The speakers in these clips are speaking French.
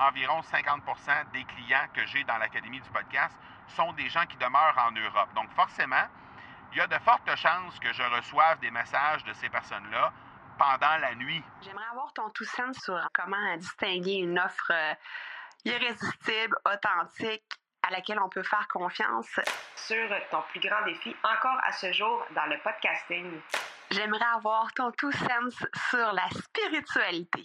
environ 50% des clients que j'ai dans l'Académie du podcast sont des gens qui demeurent en Europe. Donc forcément, il y a de fortes chances que je reçoive des messages de ces personnes-là pendant la nuit. J'aimerais avoir ton tout sens sur comment distinguer une offre euh, irrésistible, authentique, à laquelle on peut faire confiance. Sur ton plus grand défi encore à ce jour dans le podcasting. J'aimerais avoir ton tout sens sur la spiritualité.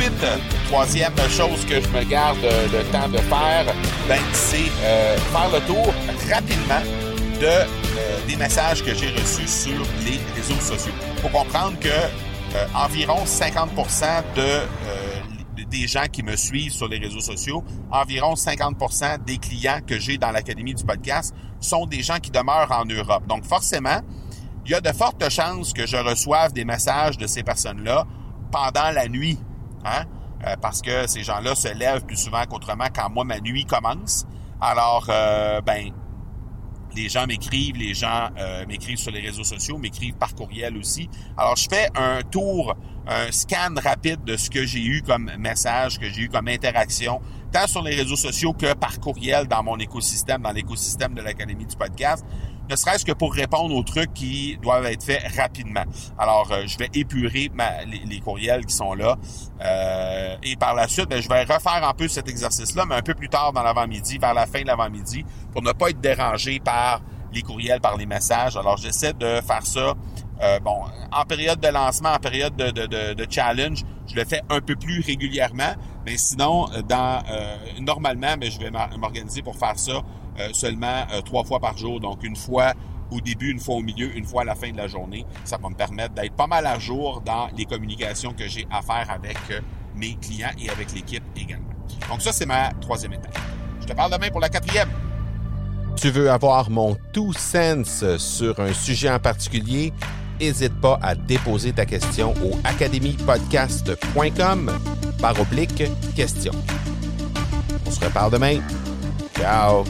Ensuite, troisième chose que je me garde le temps de faire, ben, c'est euh, faire le tour rapidement de, euh, des messages que j'ai reçus sur les réseaux sociaux. Faut comprendre que euh, environ 50 de, des gens qui me suivent sur les réseaux sociaux, environ 50% des clients que j'ai dans l'Académie du podcast sont des gens qui demeurent en Europe. Donc forcément, il y a de fortes chances que je reçoive des messages de ces personnes-là pendant la nuit Hein? Euh, parce que ces gens-là se lèvent plus souvent qu'autrement quand moi, ma nuit commence. Alors, euh, ben, les gens m'écrivent, les gens euh, m'écrivent sur les réseaux sociaux, m'écrivent par courriel aussi. Alors, je fais un tour, un scan rapide de ce que j'ai eu comme message, que j'ai eu comme interaction, tant sur les réseaux sociaux que par courriel dans mon écosystème, dans l'écosystème de l'Académie du podcast ne serait-ce que pour répondre aux trucs qui doivent être faits rapidement. Alors, euh, je vais épurer les, courriels qui sont là. Euh, et par la suite, ben, je vais refaire un peu cet exercice-là, mais un peu plus tard dans l'avant-midi, vers la fin de l'avant-midi, pour ne pas être dérangé par les courriels, par les messages. Alors, j'essaie de faire ça, euh, bon, en période de lancement, en période de, challenge, je le fais un peu plus régulièrement, mais sinon, normalement, ben, je vais m'organiser pour faire ça seulement euh, trois fois par jour. Donc, une fois au début, une fois au milieu, une fois à la fin de la journée. Ça va me permettre d'être pas mal à jour dans les communications que j'ai à faire avec euh, mes clients et avec l'équipe également. Donc ça, c'est ma troisième étape. Je te parle demain pour la quatrième. Tu veux avoir mon tout sens sur un sujet en particulier? N'hésite pas à déposer ta question au academypodcast.com par oblique question. On se reparle demain. Ciao!